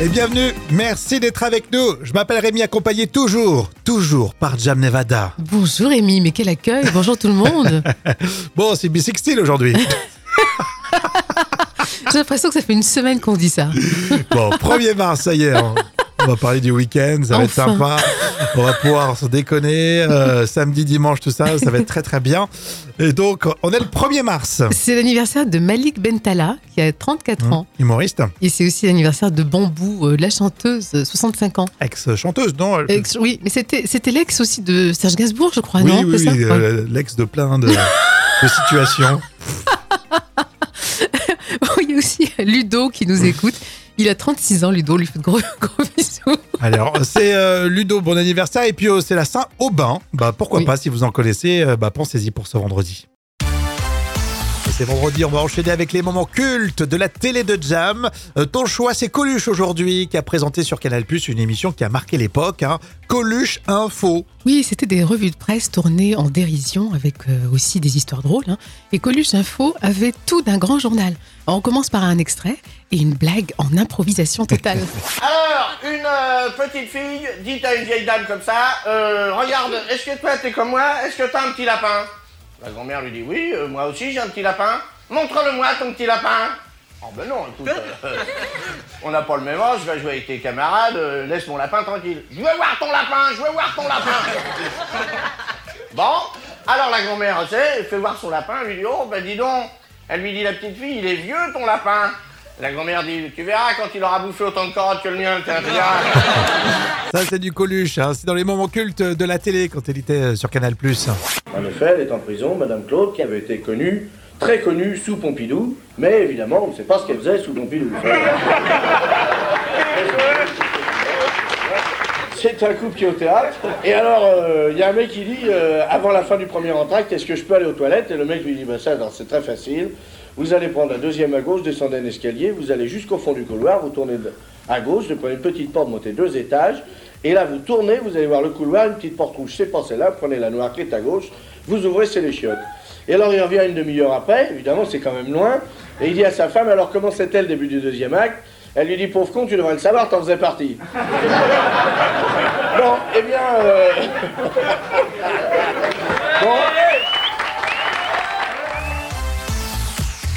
et bienvenue. Merci d'être avec nous. Je m'appelle Rémi, accompagné toujours, toujours par Jam Nevada. Bonjour Rémi, mais quel accueil Bonjour tout le monde Bon, c'est B60 aujourd'hui. J'ai l'impression que ça fait une semaine qu'on dit ça. Bon, 1er mars, ça y est. On, on va parler du week-end, ça va être sympa. On va pouvoir se déconner. euh, samedi, dimanche, tout ça, ça va être très très bien. Et donc, on est le 1er mars. C'est l'anniversaire de Malik Bentala, qui a 34 ans. Humoriste, Et c'est aussi l'anniversaire de Bambou, euh, la chanteuse, euh, 65 ans. ex-chanteuse, non Ex- oui, mais c'était l'ex aussi de Serge Gainsbourg, je crois, Oui, non oui, Ouais. euh, l'ex de plein de, de situations. Il y a aussi Ludo qui nous écoute. Il a 36 ans, Ludo, on lui fait de gros, gros bisous. Alors, c'est euh, Ludo, bon anniversaire. Et puis, euh, c'est la Saint-Aubin. Bah, pourquoi Oui. pas, si vous en connaissez, euh, bah, pensez-y pour ce vendredi. C'est vendredi, on va enchaîner avec les moments cultes de la télé de Jam. Euh, ton choix, c'est Coluche aujourd'hui, qui a présenté sur Canal Plus une émission qui a marqué l'époque. Hein. Coluche Info. Oui, c'était des revues de presse tournées en dérision avec euh, aussi des histoires drôles. hein. Et Coluche Info avait tout d'un grand journal. Alors, on commence par un extrait et une blague en improvisation totale. Alors, une euh, petite fille dit à une vieille dame comme ça, euh, regarde, est-ce que toi t'es comme moi? Est-ce que t'as un petit lapin? La grand-mère lui dit, oui, euh, moi aussi j'ai un petit lapin. Montre-le-moi ton petit lapin. Oh ben non, écoute, euh, on n'a pas le même âge, je vais jouer avec tes camarades, euh, laisse mon lapin tranquille. Je veux voir ton lapin, je veux voir ton lapin. bon, alors la grand-mère, tu sais, elle fait voir son lapin, elle lui dit, oh ben dis donc, elle lui dit, la petite fille, il est vieux ton lapin. La grand-mère dit, tu verras quand il aura bouffé autant de carottes que le mien, tu verras. Ça, c'est du Coluche. hein. C'est dans les moments cultes de la télé quand elle était sur Canal Plus. En effet, elle est en prison, Madame Claude, qui avait été connue, très connue sous Pompidou, mais évidemment, on ne sait pas ce qu'elle faisait sous Pompidou. C'est un couple qui est au théâtre. Et alors, euh, il y a un mec qui dit, euh, avant la fin du premier entracte, est-ce que je peux aller aux toilettes? Et le mec lui dit, bah ça, c'est très facile. Vous allez prendre la deuxième à gauche, descendez un escalier, vous allez jusqu'au fond du couloir, vous tournez de- à gauche, vous prenez une petite porte, montez deux étages, et là vous tournez, vous allez voir le couloir, une petite porte rouge, c'est pas celle-là, prenez la noire qui est à gauche, vous ouvrez, c'est les chiottes. Et alors il revient une demi-heure après, évidemment c'est quand même loin, et il dit à sa femme, alors comment c'était le début du deuxième acte? Elle lui dit, pauvre con, tu devrais le savoir, t'en faisais partie. bon, eh bien... euh, bon,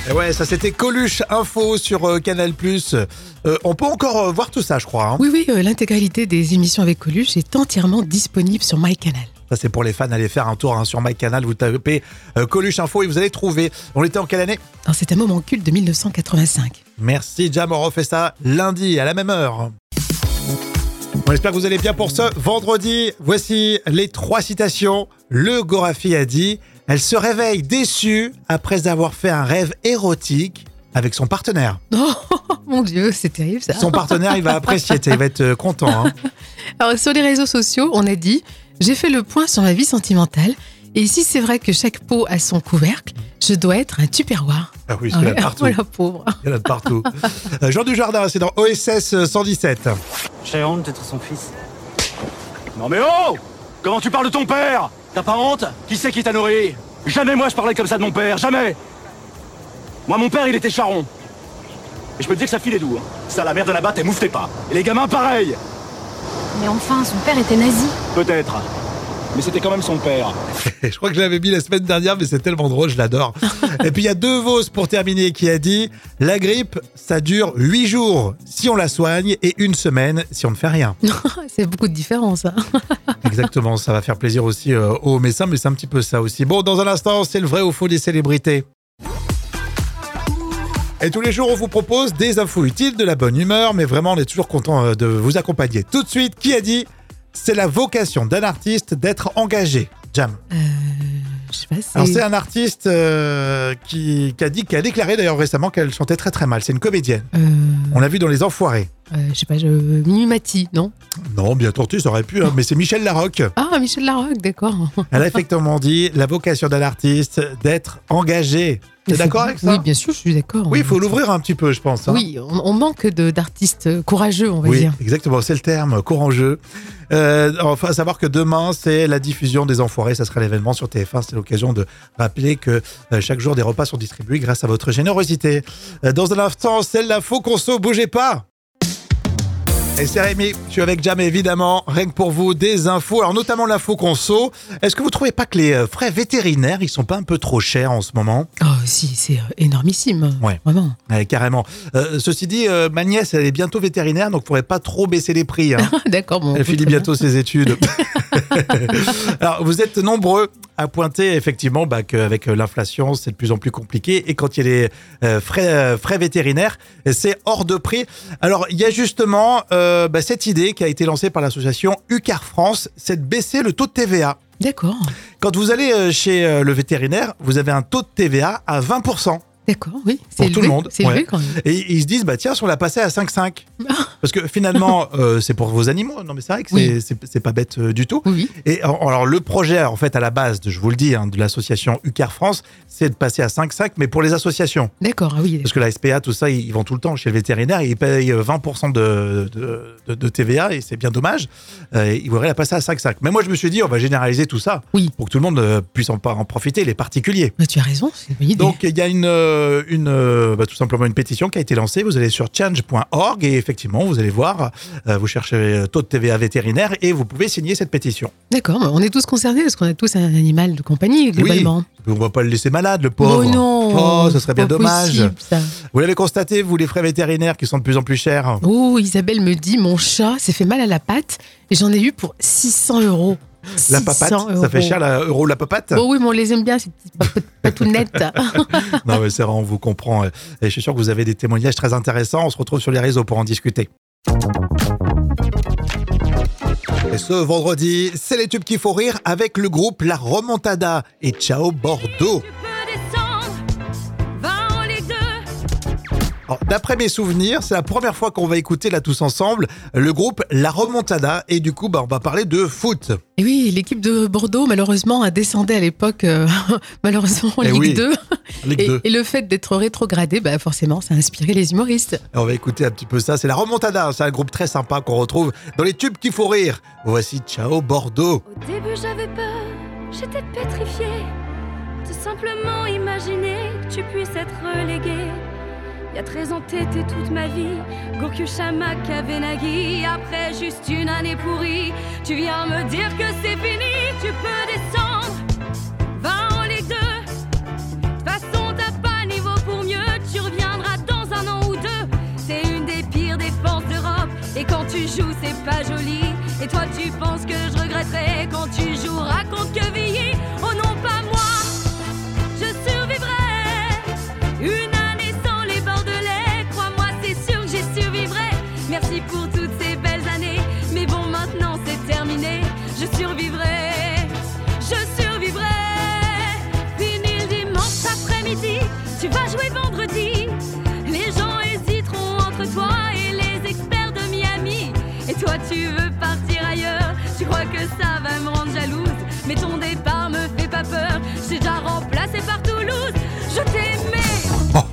Et ouais, ça c'était Coluche Info sur euh, Canal Plus. Euh, on peut encore euh, voir tout ça, je crois. hein. Oui, oui, euh, l'intégralité des émissions avec Coluche est entièrement disponible sur MyCanal. Ça, c'est pour les fans. Allez faire un tour hein, sur MyCanal. Vous tapez euh, Coluche Info et vous allez trouver. On était en quelle année? Alors, C'est un moment culte de 1985. Merci, Jam. On refait ça lundi à la même heure. On espère que vous allez bien pour ce vendredi. Voici les trois citations. Le Gorafi a dit Elle se réveille déçue après avoir fait un rêve érotique avec son partenaire. Oh mon Dieu, c'est terrible ça. Son partenaire, il va apprécier, il va être euh, content. hein. Alors, sur les réseaux sociaux, on a dit J'ai fait le point sur ma vie sentimentale. Et si c'est vrai que chaque peau a son couvercle, je dois être un tupperware. Ah oui, Ah il y en a partout. la pauvre. Il y en a de partout. Euh, Jean Dujardin, c'est dans OSS 117. J'ai honte d'être son fils. Non mais oh Comment tu parles de ton père? T'as pas honte Qui c'est qui t'a nourri Jamais moi je parlais comme ça de mon père, jamais Moi mon père il était charron. Et je peux te dire que sa fille est doux. hein. Ça la mère de la batte elle mouftait pas. Et les gamins pareil Mais enfin, son père était nazi. Peut-être. Mais c'était quand même son père. Je crois que je l'avais mis la semaine dernière, mais c'est tellement drôle, je l'adore. Et puis il y a deux Vos pour terminer qui a dit La grippe, ça dure 8 jours si on la soigne et une semaine si on ne fait rien. c'est beaucoup de différence. hein. Exactement, ça va faire plaisir aussi euh, aux médecins, mais c'est un petit peu ça aussi. Bon, dans un instant, c'est le vrai ou faux des célébrités. Et tous les jours, on vous propose des infos utiles, de la bonne humeur, mais vraiment, on est toujours content euh, de vous accompagner. Tout de suite, qui a dit C'est la vocation d'un artiste d'être engagé Jam. Euh, je sais pas, c'est- Alors c'est un artiste euh, qui, qui a dit, qui a déclaré d'ailleurs récemment qu'elle chantait très très mal. C'est une comédienne. euh, On l'a vu dans Les Enfoirés. je sais pas, je... Mimi Mati, non? Non, bien tenté, ça aurait pu, hein, mais c'est Michel Larocque. Ah, Michel Larocque, d'accord. Elle a effectivement dit la vocation d'un artiste d'être engagé. T'es d'accord avec ça Oui, bien sûr, je suis d'accord. Oui, il faut l'ouvrir un petit peu, je pense. hein. Oui, on, on manque de- d'artistes courageux, on va Oui, dire. exactement, c'est le terme, courageux. Euh, enfin, à savoir que demain, c'est la diffusion des Enfoirés, ça sera l'événement sur TF1. C'est l'occasion de rappeler que euh, chaque jour, des repas sont distribués grâce à votre générosité. Euh, dans un instant, c'est l'info conso, bougez pas Et c'est Rémi, je suis avec Jam évidemment, rien que pour vous, des infos, alors notamment l'info conso. Est-ce que vous trouvez pas que les euh, frais vétérinaires, ils sont pas un peu trop chers en ce moment? Oh, si, c'est euh, énormissime. Ouais. Vraiment. Ouais, Carrément. Euh, ceci dit, euh, ma nièce, elle est bientôt vétérinaire, donc il faudrait pas trop baisser les prix. hein. D'accord, bon. Elle finit bientôt ses études. Alors, vous êtes nombreux à pointer effectivement bah, qu'avec euh, l'inflation, c'est de plus en plus compliqué. Et quand il y a les euh, frais, euh, frais vétérinaires, c'est hors de prix. Alors, il y a justement euh, bah, cette idée qui a été lancée par l'association UCAR France, c'est de baisser le taux de TVA. D'accord, Quand vous allez chez le vétérinaire, vous avez un taux de TVA à 20%. D'accord, oui. Pour C'est tout élevé, le monde, C'est ouais. élevé quand même. Et ils se disent, bah tiens, si on l'a passé à 5,5. Parce que finalement, euh, c'est pour vos animaux. Non, mais c'est vrai que c'est Oui. c'est- pas bête euh, du tout. Oui. Et alors, le projet, en fait, à la base, je vous le dis, hein, de l'association UCAR France, c'est de passer à 5,5, mais pour les associations. D'accord, ah oui. Parce que la SPA, tout ça, ils vont tout le temps chez le vétérinaire, ils payent euh, 20% de, de, de- de TVA, et c'est bien dommage. Euh, ils voudraient la passer à 5,5. Mais moi, je me suis dit, on va généraliser tout ça, Oui. pour que tout le monde euh, puisse en, en profiter, les particuliers. Mais tu as raison, c'est une bonne idée. Donc il y a une, euh, une euh, bah, tout simplement une pétition qui a été lancée. Vous allez sur change.org et effectivement vous allez voir, euh, vous cherchez taux de TVA vétérinaire et vous pouvez signer cette pétition. D'accord, on est tous concernés parce qu'on a tous un animal de compagnie, globalement. Oui, on va pas le laisser malade, le pauvre. Oh non Oh, ce serait bien dommage. possible, ça. Vous l'avez constaté, vous les frais vétérinaires qui sont de plus en plus chers. Oh, Isabelle me dit, mon chat s'est fait mal à la patte et j'en ai eu pour 600 euros. La 600 papate, ça fait cher la euro la papate? Oh oui, mais on les aime bien, ces petites papotes- patounettes. Non mais c'est vrai, on vous comprend. Et je suis sûr que vous avez des témoignages très intéressants. On se retrouve sur les réseaux pour en discuter. Et ce vendredi, c'est les tubes qu'il faut rire avec le groupe La Remontada et Ciao Bordeaux. D'après mes souvenirs, c'est la première fois qu'on va écouter là tous ensemble le groupe La Remontada et du coup bah, on va parler de foot. Et oui, l'équipe de Bordeaux, malheureusement, a descendu à l'époque, euh, malheureusement, en Eh Ligue oui, 2. Ligue Et, 2. et le fait d'être rétrogradé, bah forcément, ça a inspiré les humoristes. Et On va écouter un petit peu ça. C'est La Remontada, c'est un groupe très sympa qu'on retrouve dans les tubes qu'il faut rire. Voici Ciao Bordeaux. Au début j'avais peur, j'étais pétrifiée de simplement imaginer que tu puisses être relégué. Y a 13 ans toute ma vie, Gourcu Chamak avait Nagui. Après juste une année pourrie, tu viens me dire que c'est fini, tu peux descendre, va en Ligue 2. De façon t'as pas niveau pour mieux, tu reviendras dans un an ou deux. C'est une des pires défenses d'Europe, et quand tu joues c'est pas joli. Et toi tu penses que je regretterai quand tu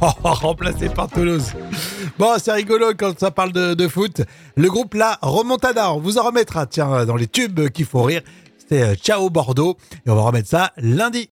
Remplacé par Toulouse. Bon, c'est rigolo quand ça parle de, foot. Le groupe La Remontada, on vous en remettra, tiens, dans les tubes qu'il faut rire. C'était euh, Ciao Bordeaux. Et on va remettre ça lundi.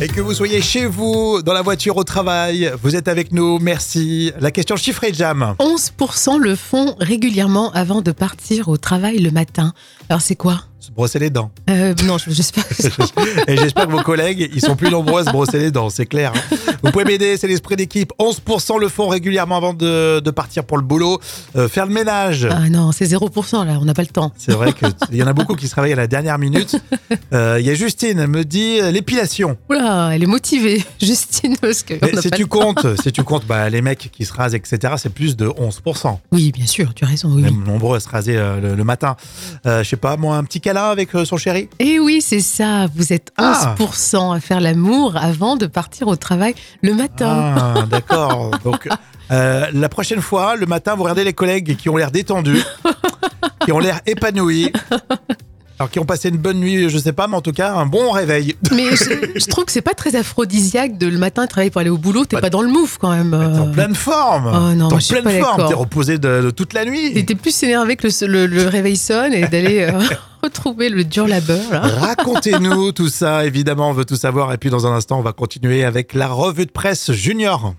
Et que vous soyez chez vous, dans la voiture, au travail, vous êtes avec nous, merci. La question chiffrée, Jam. 11% le font régulièrement avant de partir au travail le matin. Alors c'est quoi? Se brosser les dents. euh, Non, je j'espère. Et j'espère que vos collègues, ils sont plus nombreux à se brosser les dents, c'est clair. hein. Vous pouvez m'aider, c'est l'esprit d'équipe. 11% le font régulièrement avant de, de partir pour le boulot. Euh, faire le ménage. Ah non, c'est 0% là, on n'a pas le temps. C'est vrai qu'il y en a beaucoup qui se réveillent à la dernière minute. Euh, Il y a Justine, elle me dit l'épilation. Oula, elle est motivée, Justine, parce que. Mais Si pas tu comptes, si tu comptes bah, les mecs qui se rasent, etc., c'est plus de 11%. Oui, bien sûr, tu as raison, oui. Même nombreux à se raser le, le matin. Je sais pas, moi, un petit avec euh, son chéri? Et oui, c'est ça, vous êtes Ah. 11% à faire l'amour avant de partir au travail le matin. Ah, d'accord. Donc, euh, la prochaine fois, le matin, vous regardez les collègues qui ont l'air détendus, qui ont l'air épanouis. Alors, qui ont passé une bonne nuit, je sais pas, mais en tout cas, un bon réveil. Mais je, je trouve que c'est pas très aphrodisiaque de le matin travailler pour aller au boulot, t'es Bah, pas dans le move quand même. T'es en pleine forme. Oh non, T'es en je suis pleine pas forme. T'es reposé de, de toute la nuit. T'étais plus énervé que le, le- le réveil sonne et d'aller euh, retrouver le dur labeur. Là. Racontez-nous tout ça, évidemment, on veut tout savoir. Et puis dans un instant, on va continuer avec la revue de presse junior.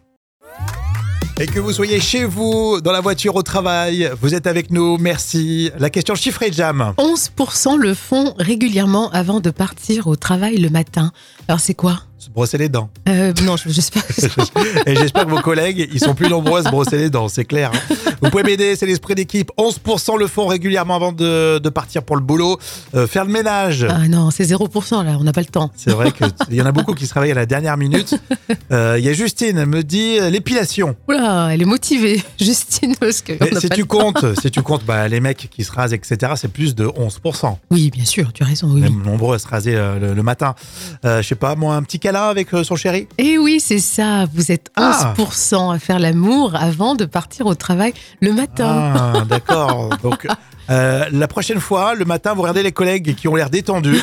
Et que vous soyez chez vous, dans la voiture, au travail, vous êtes avec nous, merci. La question chiffrée, Jam. 11% le font régulièrement avant de partir au travail le matin. Alors c'est quoi? Se brosser les dents. euh, Non, je- j'espère que ça. Et j'espère que vos collègues, ils sont plus nombreux à se brosser les dents, c'est clair. hein. Vous pouvez m'aider, c'est l'esprit d'équipe. 11% le font régulièrement avant de, de partir pour le boulot. Euh, faire le ménage. Ah non, c'est 0% là, on n'a pas le temps. C'est vrai qu'il y en a beaucoup qui se réveillent à la dernière minute. Euh, Il y a Justine, elle me dit l'épilation. Oula, elle est motivée, Justine, parce que. on si pas tu comptes, si tu comptes bah, les mecs qui se rasent, etc., c'est plus de 11%. Oui, bien sûr, tu as raison, oui. Même nombreux à se raser le, le matin. Je sais pas, moi, un petit câlin avec euh, son chéri? Et oui, c'est ça, vous êtes Ah. 11% à faire l'amour avant de partir au travail le matin. Ah, d'accord. Donc, euh, la prochaine fois, le matin, vous regardez les collègues qui ont l'air détendus,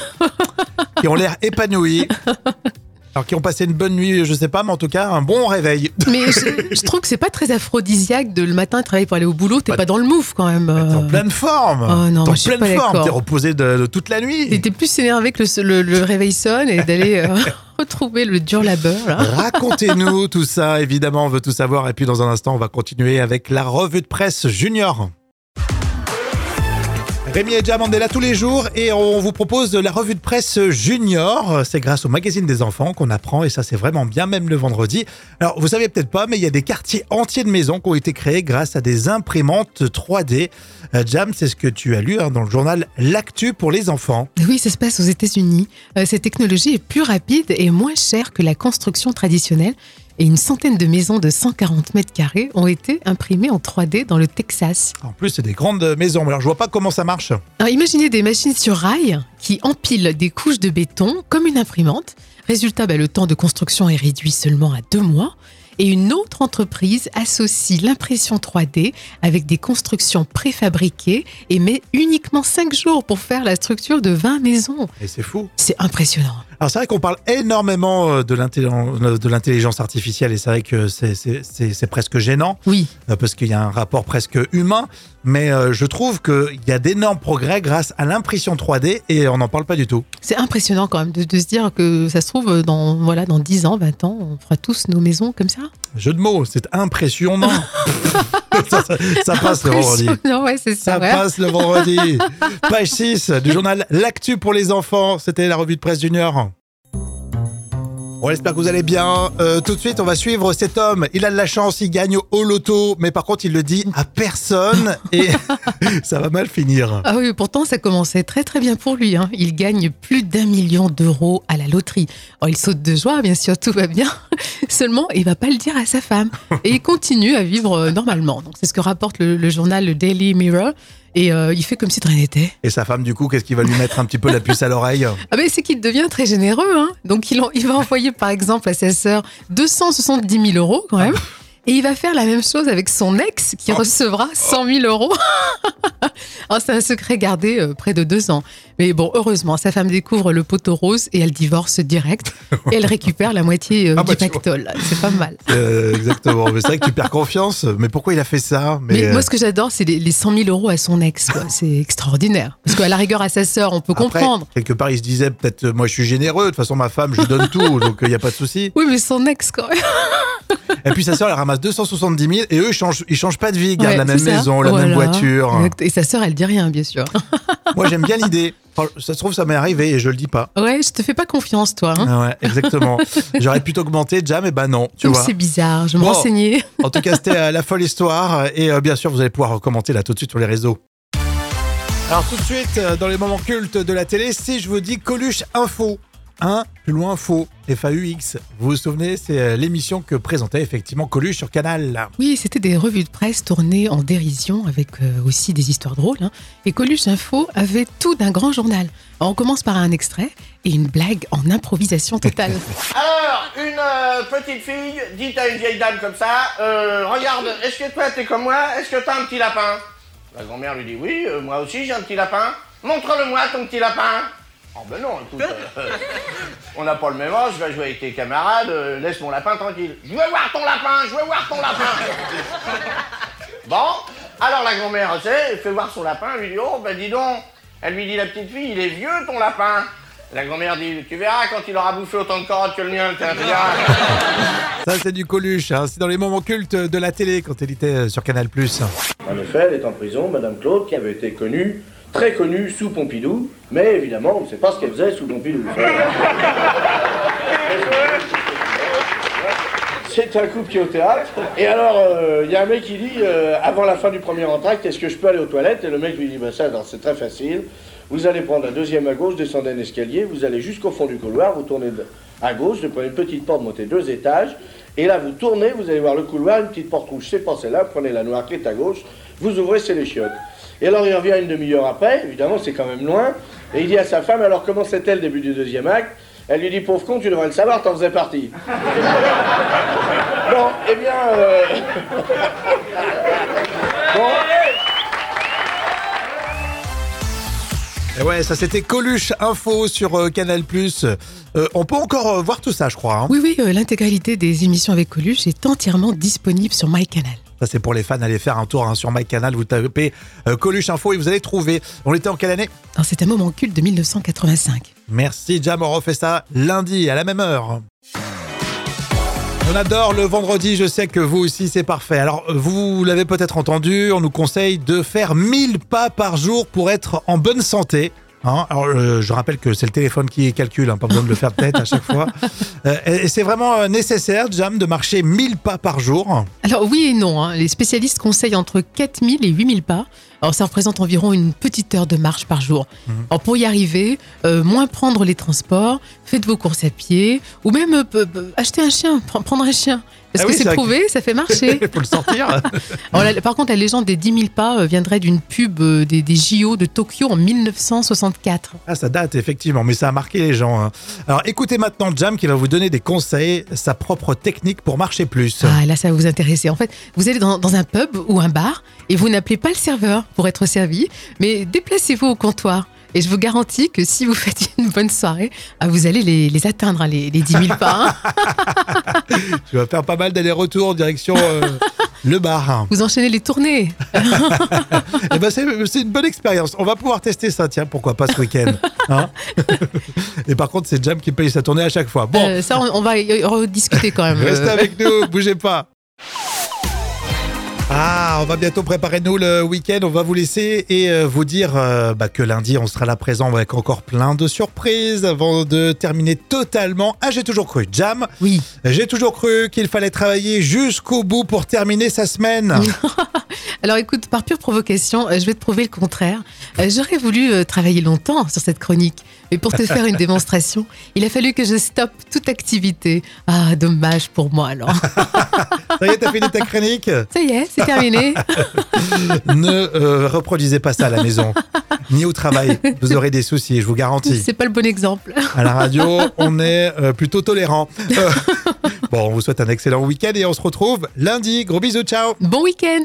qui ont l'air épanouis. Alors, qui ont passé une bonne nuit, je sais pas, mais en tout cas, un bon réveil. Mais je, je trouve que c'est pas très aphrodisiaque de le matin travailler pour aller au boulot, t'es Bah, pas dans le move quand même. T'es en pleine forme. Oh non, T'es en je suis pleine pas forme. T'es reposé de, de toute la nuit. T'étais plus énervé que le, le- le réveil sonne et d'aller euh, retrouver le dur labeur. Racontez-nous tout ça, évidemment, on veut tout savoir. Et puis, dans un instant, on va continuer avec la revue de presse junior. Rémi et Jam, on est là tous les jours et on vous propose la revue de presse junior. C'est grâce au magazine des enfants qu'on apprend et ça c'est vraiment bien, même le vendredi. Alors vous savez peut-être pas, mais il y a des quartiers entiers de maisons qui ont été créés grâce à des imprimantes 3D. Euh, Jam, c'est ce que tu as lu hein, dans le journal L'actu pour les enfants. Oui, ça se passe aux États-Unis. Euh, cette technologie est plus rapide et moins chère que la construction traditionnelle. Et une centaine de maisons de 140 mètres carrés ont été imprimées en 3D dans le Texas. En plus, c'est des grandes maisons. Alors je vois pas comment ça marche. Alors, imaginez des machines sur rail qui empilent des couches de béton comme une imprimante. Résultat, bah, le temps de construction est réduit seulement à deux mois. Et une autre entreprise associe l'impression 3D avec des constructions préfabriquées et met uniquement 5 jours pour faire la structure de 20 maisons. Et c'est fou. C'est impressionnant. Alors c'est vrai qu'on parle énormément euh, de l'intelligence de l'intelligence artificielle et c'est vrai que c'est- presque gênant Oui, euh, parce qu'il y a un rapport presque humain, mais euh, je trouve qu'il y a d'énormes progrès grâce à l'impression 3D et on n'en parle pas du tout. c'est impressionnant quand même de, de se dire que ça se trouve dans, voilà, dans 10 ans, 20 ans, on fera tous nos maisons comme ça. Jeu de mots, c'est impressionnant. ça, ça- ça passe le vendredi. Ouais, ça. Passe le vendredi. Page 6 du journal L'actu pour les enfants. C'était la revue de presse junior. On espère que vous allez bien. Euh, tout de suite, on va suivre cet homme. Il a de la chance, il gagne au loto, mais par contre, il le dit à personne et ça va mal finir. Ah oui, pourtant ça commençait très très bien pour lui. hein. Il gagne plus d'un million d'euros à la loterie. Oh, il saute de joie, bien sûr, tout va bien. Seulement, il va pas le dire à sa femme. Et il continue à vivre euh, normalement. Donc c'est ce que rapporte le, le journal le Daily Mirror. Et euh, il fait comme si de rien n'était. Et sa femme, du coup, qu'est-ce qui va lui mettre un petit peu la puce à l'oreille Ah ben c'est qu'il devient très généreux. Hein. Donc il, en- il va envoyer par exemple à sa sœur 270 000 euros quand même. Et il va faire la même chose avec son ex qui recevra 100 000 euros. Alors, c'est un secret gardé euh, près de deux ans. Mais bon, heureusement, sa femme découvre le poteau rose et elle divorce direct. Et elle récupère la moitié euh, Ah bah, du pactole. C'est pas mal. Euh, Exactement. Mais c'est vrai que tu perds confiance. Mais pourquoi il a fait ça? Mais, euh, moi, ce que j'adore, c'est les, les 100 000 euros à son ex. C'est extraordinaire. Parce qu'à la rigueur, à sa sœur, on peut après, comprendre. quelque part, il se disait peut-être, euh, moi, je suis généreux. De toute façon, ma femme, je lui donne tout, donc il n'y a pas de souci. Oui, mais son ex, quand même. Et puis sa sœur, elle ramasse 270 000 et eux, ils changent, ils changent pas de vie, ils gardent Ouais, la même ça. maison, la même Voilà. voiture. Et sa sœur, elle dit rien, bien sûr. Moi, j'aime bien l'idée. Enfin, Ça se trouve, ça m'est arrivé et je le dis pas. Ouais, je te fais pas confiance, toi. Hein ouais, exactement. J'aurais plutôt augmenté, Jam, et ben non, tu vois. c'est bizarre, je me Bon. renseignais. En tout cas, c'était euh, la folle histoire et euh, bien sûr, vous allez pouvoir commenter là tout de suite sur les réseaux. Alors tout de suite, euh, dans les moments cultes de la télé, si je vous dis Coluche Info, un plus loin faux, F-A-U-X. Vous vous souvenez, c'est euh, l'émission que présentait effectivement Coluche sur Canal. Oui, c'était des revues de presse tournées en dérision avec euh, aussi des histoires drôles. hein. Et Coluche Info avait tout d'un grand journal. Alors, on commence par un extrait et une blague en improvisation totale. Alors, une euh, petite fille dit à une vieille dame comme ça, euh, regarde, est-ce que toi t'es comme moi? Est-ce que t'as un petit lapin La grand-mère lui dit, oui, euh, moi aussi j'ai un petit lapin. Montre-le-moi ton petit lapin. Oh ben non, écoute, euh, on n'a pas le même âge, je vais jouer avec tes camarades, euh, laisse mon lapin tranquille. Je veux voir ton lapin, je veux voir ton lapin. bon, alors la grand-mère, tu sais, elle fait voir son lapin, elle lui dit, oh ben dis donc, elle lui dit la petite fille, il est vieux ton lapin. La grand-mère dit, tu verras quand il aura bouffé autant de carottes que le mien, tiens, tu verras. Ça, c'est du Coluche. hein. C'est dans les moments cultes de la télé quand elle était euh, sur Canal+. En effet, elle est en prison, Madame Claude, qui avait été connue, très connue sous Pompidou, mais évidemment, on ne sait pas ce qu'elle faisait sous Pompidou. C'est un couple qui est au théâtre. Et alors, euh, il y a un mec qui dit, euh, avant la fin du premier entracte, est-ce que je peux aller aux toilettes? Et le mec lui dit, bah ça, c'est très facile. Vous allez prendre la deuxième à gauche, descendez un escalier, vous allez jusqu'au fond du couloir, vous tournez à gauche, vous prenez une petite porte, montez deux étages, et là vous tournez, vous allez voir le couloir, une petite porte rouge, c'est pas celle-là, vous prenez la noire qui est à gauche, vous ouvrez, c'est les chiottes. Et alors il revient une demi-heure après, évidemment c'est quand même loin, et il dit à sa femme, alors comment c'était le début du deuxième acte? Elle lui dit, pauvre con, tu devrais le savoir, t'en faisais partie. bon, eh bien... euh, bon, Et ouais, ça c'était Coluche Info sur euh, Canal+. Euh, on peut encore euh, voir tout ça, je crois. hein. Oui, oui, euh, l'intégralité des émissions avec Coluche est entièrement disponible sur MyCanal. Ça c'est pour les fans, allez faire un tour hein, sur MyCanal, vous tapez euh, Coluche Info et vous allez trouver. On était en quelle année? C'est un moment culte de 1985. Merci Jam, on refait ça lundi à la même heure. On adore le vendredi, je sais que vous aussi c'est parfait. Alors vous l'avez peut-être entendu, on nous conseille de faire 1000 pas par jour pour être en bonne santé. Hein, alors, euh, je rappelle que c'est le téléphone qui calcule, hein, pas besoin de le faire de tête à chaque fois. Euh, et et c'est vraiment euh, nécessaire, Jam, de marcher 1000 pas par jour. Alors oui et non, hein. les spécialistes conseillent entre 4000 et 8000 pas. Alors ça représente environ une petite heure de marche par jour. Mhm. Alors pour y arriver, euh, moins prendre les transports, faites vos courses à pied, ou même euh, acheter un chien, pr- prendre un chien. Parce Ah que oui, c'est prouvé, ça fait marcher. Il faut le sortir. Alors, la- par contre, la légende des 10 000 pas euh, viendrait d'une pub euh, des, des JO de Tokyo en 1964. Ah, ça date, effectivement, mais ça a marqué les gens. hein. Alors écoutez maintenant Jam qui va vous donner des conseils, sa propre technique pour marcher plus. Ah, là, ça va vous intéresser. En fait, vous allez dans, dans un pub ou un bar et vous n'appelez pas le serveur pour être servi, mais déplacez-vous au comptoir. Et je vous garantis que si vous faites une bonne soirée, ah, vous allez les, les atteindre, hein, les, les 10 000 pas. hein. Tu vas faire pas mal d'allers-retours en direction euh, le bar. Vous enchaînez les tournées. Et ben c'est une bonne expérience. On va pouvoir tester ça, tiens, pourquoi pas ce week-end. hein Et par contre, c'est Jam qui paye sa tournée à chaque fois. Bon, Euh, ça, on, on va y rediscuter quand même. restez avec nous, bougez pas. Ah, on va bientôt préparer nous le week-end. On va vous laisser et euh, vous dire euh, bah, que lundi on sera là présent avec encore plein de surprises avant de terminer totalement. Ah, j'ai toujours cru, Jam. Oui. J'ai toujours cru qu'il fallait travailler jusqu'au bout pour terminer sa semaine. Alors écoute, par pure provocation, euh, je vais te prouver le contraire. Euh, J'aurais voulu euh, travailler longtemps sur cette chronique, mais pour te faire une démonstration, il a fallu que je stoppe toute activité. Ah, dommage pour moi alors. Ça y est, t'as fini ta chronique? Ça y est, c'est terminé. Ne euh, reproduisez pas ça à la maison, ni au travail. Vous aurez des soucis, je vous garantis. C'est pas le bon exemple. À la radio, on est euh, plutôt tolérant. Euh, bon, on vous souhaite un excellent week-end et on se retrouve lundi. Gros bisous, ciao Bon week-end